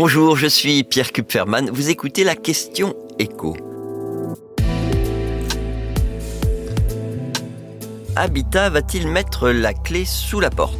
Bonjour, je suis Pierre Kupferman. Vous écoutez la question écho. Habitat va-t-il mettre la clé sous la porte?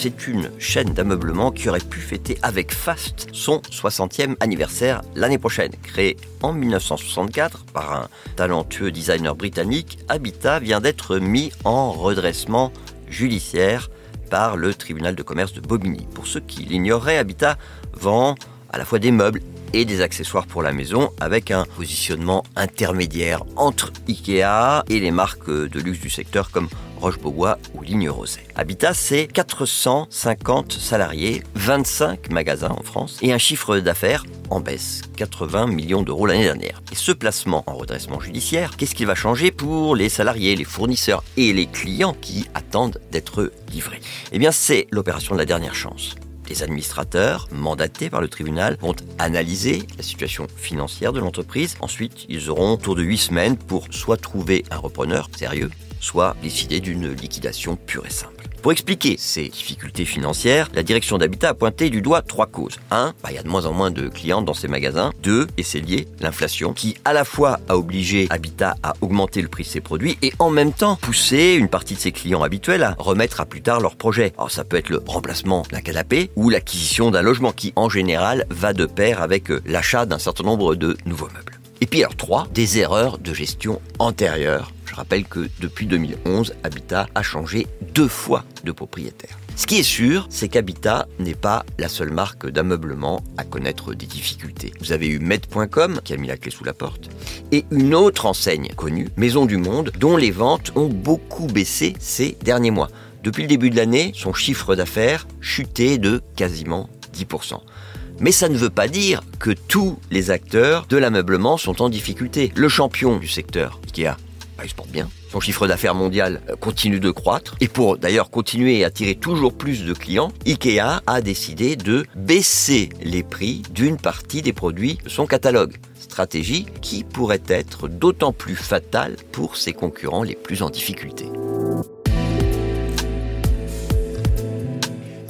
C'est une chaîne d'ameublement qui aurait pu fêter avec faste son 60e anniversaire l'année prochaine. Créé en 1964 par un talentueux designer britannique, Habitat vient d'être mis en redressement judiciaire par le tribunal de commerce de Bobigny. Pour ceux qui l'ignoreraient, Habitat vend à la fois des meubles et des accessoires pour la maison avec un positionnement intermédiaire entre Ikea et les marques de luxe du secteur comme Roche-Beaubois ou Ligne Rosée. Habitat, c'est 450 salariés, 25 magasins en France et un chiffre d'affaires en baisse, 80 millions d'euros l'année dernière. Et ce placement en redressement judiciaire, qu'est-ce qui va changer pour les salariés, les fournisseurs et les clients qui attendent d'être livrés? Eh bien, c'est l'opération de la dernière chance. Les administrateurs, mandatés par le tribunal, vont analyser la situation financière de l'entreprise. Ensuite, ils auront autour de 8 semaines pour soit trouver un repreneur sérieux, soit décider d'une liquidation pure et simple. Pour expliquer ces difficultés financières, la direction d'Habitat a pointé du doigt trois causes. Un, bah, il y a de moins en moins de clients dans ces magasins. Deux, et c'est lié, l'inflation, qui à la fois a obligé Habitat à augmenter le prix de ses produits et en même temps pousser une partie de ses clients habituels à remettre à plus tard leur projet. Alors ça peut être le remplacement d'un canapé ou l'acquisition d'un logement qui en général va de pair avec euh, l'achat d'un certain nombre de nouveaux meubles. Et puis alors trois, des erreurs de gestion antérieures. Je rappelle que depuis 2011, Habitat a changé deux fois de propriétaire. Ce qui est sûr, c'est qu'Habitat n'est pas la seule marque d'ameublement à connaître des difficultés. Vous avez eu Med.com qui a mis la clé sous la porte et une autre enseigne connue, Maison du Monde, dont les ventes ont beaucoup baissé ces derniers mois. Depuis le début de l'année, son chiffre d'affaires chutait de quasiment 10%. Mais ça ne veut pas dire que tous les acteurs de l'ameublement sont en difficulté. Le champion du secteur, Ikea, bah, il se porte bien. Son chiffre d'affaires mondial euh, continue de croître. Et pour d'ailleurs continuer à attirer toujours plus de clients, Ikea a décidé de baisser les prix d'une partie des produits de son catalogue. Stratégie qui pourrait être d'autant plus fatale pour ses concurrents les plus en difficulté.